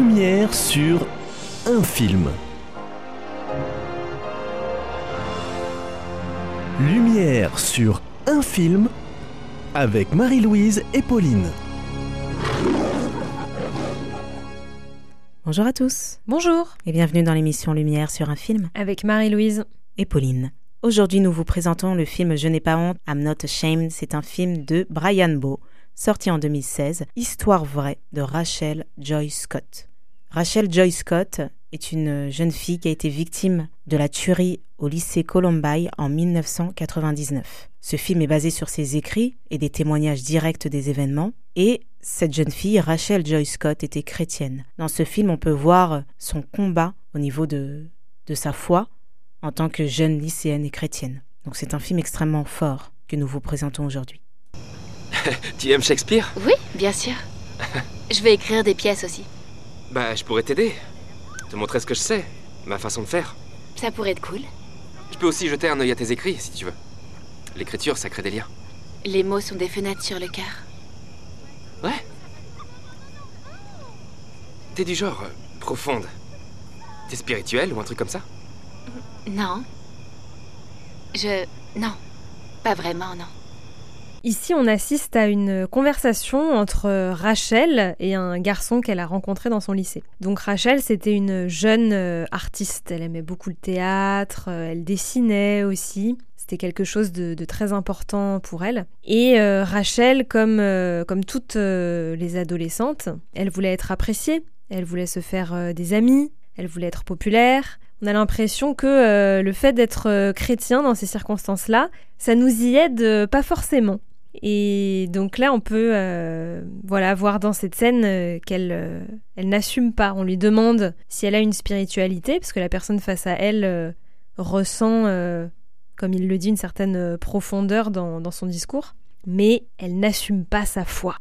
Lumière sur un film. Lumière sur un film avec Marie-Louise et Pauline. Bonjour à tous Bonjour et bienvenue dans l'émission Lumière sur un film avec Marie-Louise et Pauline. Aujourd'hui, nous vous présentons le film Je n'ai pas honte, I'm Not Ashamed. C'est un film de Brian Bowe, sorti en 2016, Histoire vraie de Rachel Joy Scott. Rachel Joy Scott est une jeune fille qui a été victime de la tuerie au lycée Columbine en 1999. Ce film est basé sur ses écrits et des témoignages directs des événements. Et cette jeune fille, Rachel Joy Scott, était chrétienne. Dans ce film, on peut voir son combat au niveau de, de sa foi en tant que jeune lycéenne et chrétienne. Donc c'est un film extrêmement fort que nous vous présentons aujourd'hui. tu aimes Shakespeare? Oui, bien sûr. je vais écrire des pièces aussi. Bah, je pourrais t'aider. Te montrer ce que je sais, ma façon de faire. Ça pourrait être cool. Je peux aussi jeter un œil à tes écrits, si tu veux. L'écriture, ça crée des liens. Les mots sont des fenêtres sur le cœur. Ouais. T'es du genre euh, profonde. T'es spirituel ou un truc comme ça? Non. Je... Non. Pas vraiment, non. Ici, on assiste à une conversation entre Rachel et un garçon qu'elle a rencontré dans son lycée. Donc Rachel, c'était une jeune euh, artiste. Elle aimait beaucoup le théâtre, euh, elle dessinait aussi. C'était quelque chose de, très important pour elle. Et euh, Rachel, comme, comme toutes les adolescentes, elle voulait être appréciée, elle voulait se faire des amis, elle voulait être populaire. On a l'impression que le fait d'être chrétien dans ces circonstances-là, ça nous y aide pas forcément. Et donc là, on peut euh, voilà voir dans cette scène euh, qu'elle euh, elle n'assume pas. On lui demande si elle a une spiritualité, parce que la personne face à elle ressent, comme il le dit, une certaine profondeur dans, dans son discours, mais elle n'assume pas sa foi.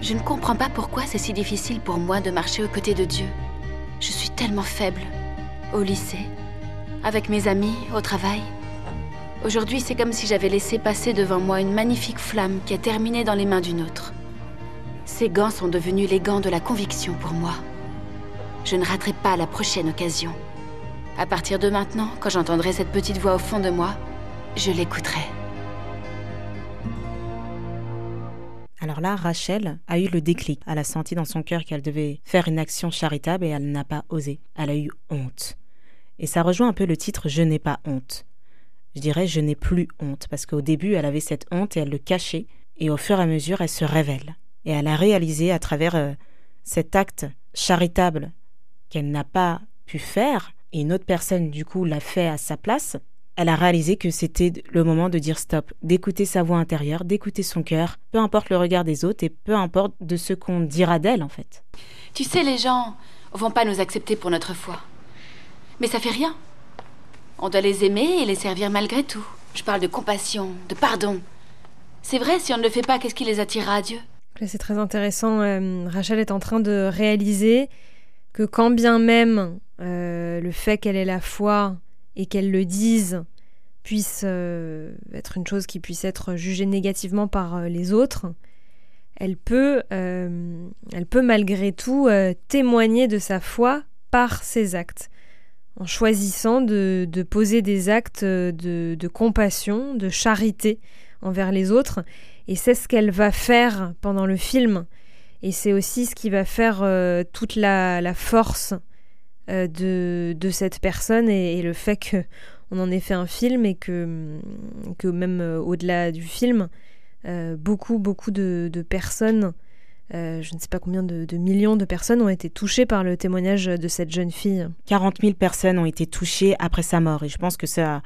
Je ne comprends pas pourquoi c'est si difficile pour moi de marcher aux côtés de Dieu. Je suis tellement faible. Au lycée, avec mes amis, au travail. Aujourd'hui, c'est comme si j'avais laissé passer devant moi une magnifique flamme qui a terminé dans les mains d'une autre. Ces gants sont devenus les gants de la conviction pour moi. Je ne raterai pas la prochaine occasion. À partir de maintenant, quand j'entendrai cette petite voix au fond de moi, je l'écouterai. Alors là, Rachel a eu le déclic. Elle a senti dans son cœur qu'elle devait faire une action charitable et elle n'a pas osé. Elle a eu honte. Et ça rejoint un peu le titre Je n'ai pas honte je dirais, je n'ai plus honte, parce qu'au début, elle avait cette honte et elle le cachait, et au fur et à mesure, elle se révèle. Et elle a réalisé à travers euh, cet acte charitable qu'elle n'a pas pu faire, et une autre personne, du coup, l'a fait à sa place, elle a réalisé que c'était le moment de dire stop, d'écouter sa voix intérieure, d'écouter son cœur, peu importe le regard des autres et peu importe de ce qu'on dira d'elle en fait. Tu sais, les gens vont pas nous accepter pour notre foi. Mais ça fait rien. On doit les aimer et les servir malgré tout. Je parle de compassion, de pardon. C'est vrai, si on ne le fait pas, qu'est-ce qui les attirera à Dieu C'est très intéressant. Euh, Rachel est en train de réaliser que quand bien même euh, le fait qu'elle ait la foi et qu'elle le dise puisse euh, être une chose qui puisse être jugée négativement par les autres, elle peut, elle peut malgré tout témoigner de sa foi par ses actes en choisissant de, poser des actes de, compassion, de charité envers les autres. Et c'est ce qu'elle va faire pendant le film. Et c'est aussi ce qui va faire euh, toute la, force euh, de, cette personne et, le fait qu'on en ait fait un film et que, même euh, au-delà du film, beaucoup, beaucoup de personnes euh, je ne sais pas combien de, millions de personnes ont été touchées par le témoignage de cette jeune fille. 40 000 personnes ont été touchées après sa mort et je pense que ça a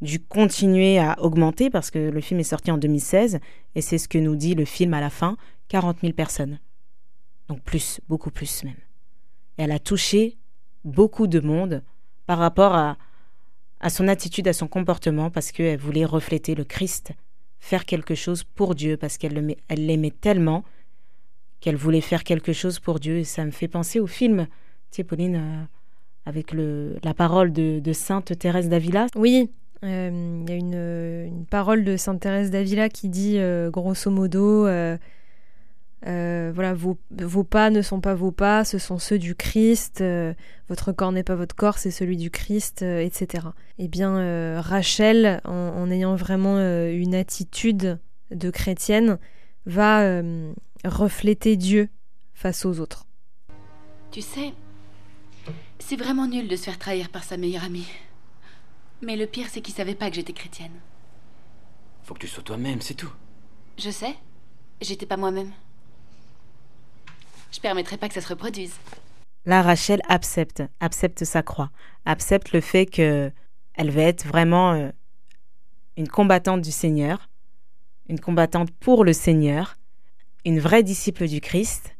dû continuer à augmenter parce que le film est sorti en 2016 et c'est ce que nous dit le film à la fin, 40 000 personnes. Donc plus, beaucoup plus même. Elle a touché beaucoup de monde par rapport à, à son attitude, à son comportement parce qu'elle voulait refléter le Christ, faire quelque chose pour Dieu parce qu'elle l'aimait tellement qu'elle voulait faire quelque chose pour Dieu. Et ça me fait penser au film, tu sais, Pauline, euh, avec la parole de, Sainte Thérèse d'Avila. Oui, euh, il y a une, une, parole de Sainte Thérèse d'Avila qui dit, euh, grosso modo, euh, voilà, vos, pas ne sont pas vos pas, ce sont ceux du Christ, euh, votre corps n'est pas votre corps, c'est celui du Christ, euh, etc. Eh bien, Rachel, en, ayant vraiment une attitude de chrétienne, va refléter Dieu face aux autres. Tu sais, c'est vraiment nul de se faire trahir par sa meilleure amie. Mais le pire, c'est qu'il savait pas que j'étais chrétienne. Faut que tu sois toi-même, c'est tout. Je sais. J'étais pas moi-même. Je permettrai pas que ça se reproduise. Là, Rachel accepte, accepte sa croix, accepte le fait que elle va être vraiment euh, une combattante du Seigneur, une combattante pour le Seigneur, une vraie disciple du Christ,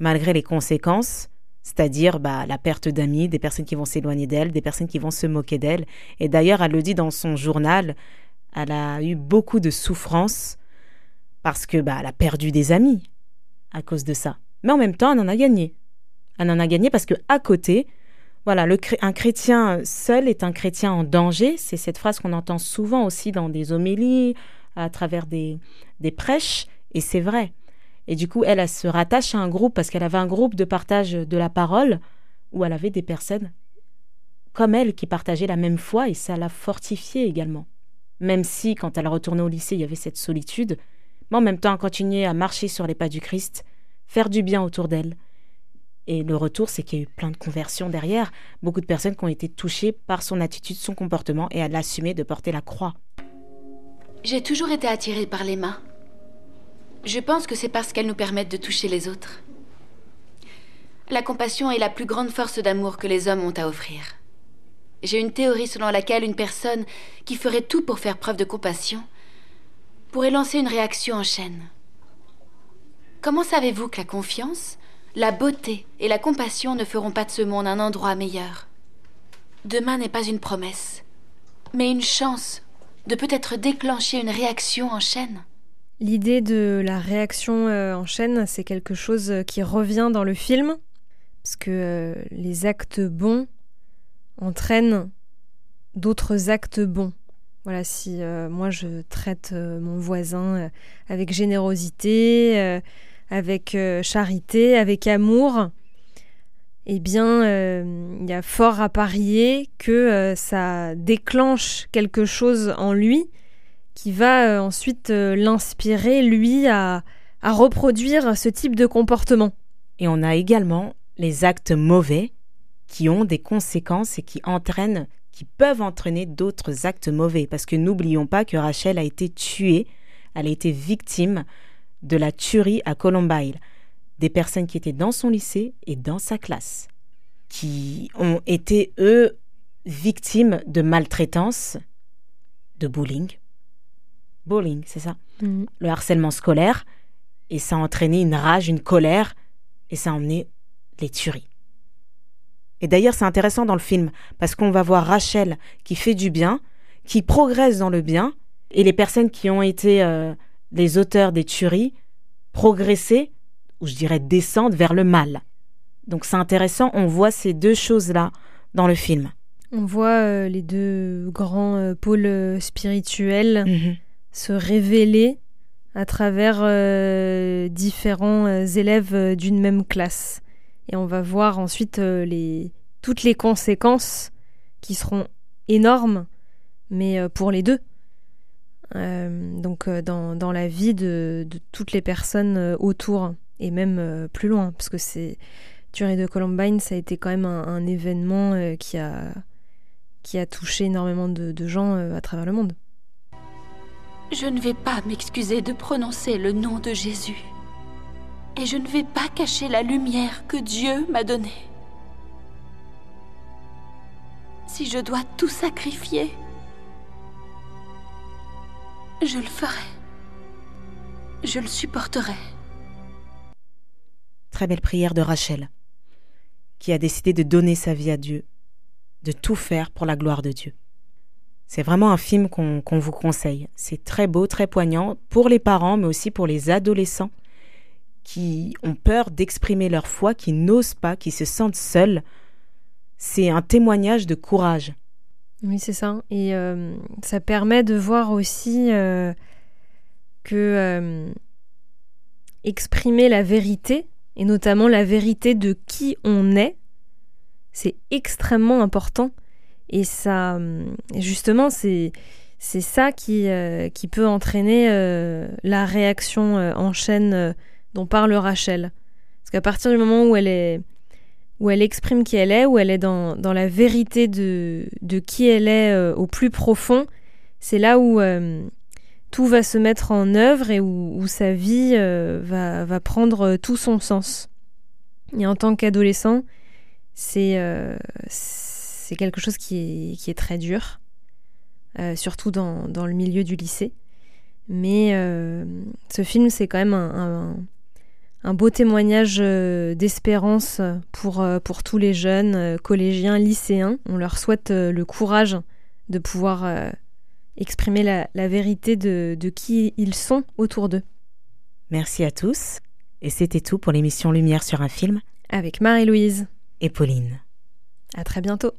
malgré les conséquences, c'est-à-dire bah, la perte d'amis, des personnes qui vont s'éloigner d'elle, des personnes qui vont se moquer d'elle. Et d'ailleurs, elle le dit dans son journal, elle a eu beaucoup de souffrances parce que bah, elle a perdu des amis à cause de ça. Mais en même temps, elle en a gagné. Elle en a gagné parce que à côté, voilà, un chrétien seul est un chrétien en danger. C'est cette phrase qu'on entend souvent aussi dans des homélies, à travers des prêches, et c'est vrai. Et du coup, elle, se rattache à un groupe parce qu'elle avait un groupe de partage de la parole où elle avait des personnes comme elle qui partageaient la même foi et ça l'a fortifiée également. Même si, quand elle retournait au lycée, il y avait cette solitude, mais en même temps, elle continuait à marcher sur les pas du Christ faire du bien autour d'elle. Et le retour, c'est qu'il y a eu plein de conversions derrière, beaucoup de personnes qui ont été touchées par son attitude, son comportement, et a assumé de porter la croix. J'ai toujours été attirée par les mains. Je pense que c'est parce qu'elles nous permettent de toucher les autres. La compassion est la plus grande force d'amour que les hommes ont à offrir. J'ai une théorie selon laquelle une personne qui ferait tout pour faire preuve de compassion pourrait lancer une réaction en chaîne. Comment savez-vous que la confiance, la beauté et la compassion ne feront pas de ce monde un endroit meilleur? Demain n'est pas une promesse, mais une chance de peut-être déclencher une réaction en chaîne. L'idée de la réaction euh, en chaîne, c'est quelque chose qui revient dans le film, parce que euh, les actes bons entraînent d'autres actes bons. Voilà, si euh, moi je traite mon voisin avec générosité, avec euh, charité, avec amour, eh bien, euh, il y a fort à parier que euh, ça déclenche quelque chose en lui qui va ensuite l'inspirer, lui, à, à reproduire ce type de comportement. Et on a également les actes mauvais qui ont des conséquences et qui entraînent, qui peuvent entraîner d'autres actes mauvais. Parce que n'oublions pas que Rachel a été tuée, elle a été victime de la tuerie à Columbine, des personnes qui étaient dans son lycée et dans sa classe, qui ont été, eux, victimes de maltraitance, de bullying. Bullying, c'est ça. Mhm. Le harcèlement scolaire, et ça a entraîné une rage, une colère, et ça a emmené les tueries. Et d'ailleurs, c'est intéressant dans le film, parce qu'on va voir Rachel qui fait du bien, qui progresse dans le bien, et les personnes qui ont été euh, les auteurs des tueries progresser, ou je dirais descendre vers le mal. Donc c'est intéressant, on voit ces deux choses-là dans le film. On voit euh, les deux grands euh, pôles spirituels mhm. Se révéler à travers différents élèves d'une même classe. Et on va voir ensuite toutes les conséquences qui seront énormes, mais pour les deux. Euh, donc euh, dans, dans, la vie de, toutes les personnes euh, autour et même plus loin, parce que c'est tuerie de Columbine, ça a été quand même un, événement qui, a, qui a touché énormément de gens à travers le monde. Je ne vais pas m'excuser de prononcer le nom de Jésus. Et je ne vais pas cacher la lumière que Dieu m'a donnée. Si je dois tout sacrifier, je le ferai. Je le supporterai. Très belle prière de Rachel, qui a décidé de donner sa vie à Dieu, de tout faire pour la gloire de Dieu. C'est vraiment un film qu'on vous conseille. C'est très beau, très poignant pour les parents, mais aussi pour les adolescents qui ont peur d'exprimer leur foi, qui n'osent pas, qui se sentent seuls. C'est un témoignage de courage. Oui, c'est ça. Et euh, ça permet de voir aussi euh, que euh, exprimer la vérité, et notamment la vérité de qui on est, c'est extrêmement important. Et ça, justement, c'est c'est ça qui, euh, qui peut entraîner euh, la réaction euh, en chaîne dont parle Rachel. Parce qu'à partir du moment où elle est où elle exprime qui elle est, où elle est dans, dans la vérité de, de qui elle est au plus profond, c'est là où tout va se mettre en œuvre et où, où sa vie va, va, prendre tout son sens. Et en tant qu'adolescent, c'est c'est quelque chose qui est, qui est très dur. Euh, surtout dans, dans, le milieu du lycée. Mais euh, ce film, c'est quand même un, un, beau témoignage euh, d'espérance pour, pour tous les jeunes collégiens, lycéens. On leur souhaite le courage de pouvoir exprimer la, la vérité de, de qui ils sont autour d'eux. Merci à tous. Et c'était tout pour l'émission Lumière sur un film. Avec Marie-Louise. Et Pauline. À très bientôt.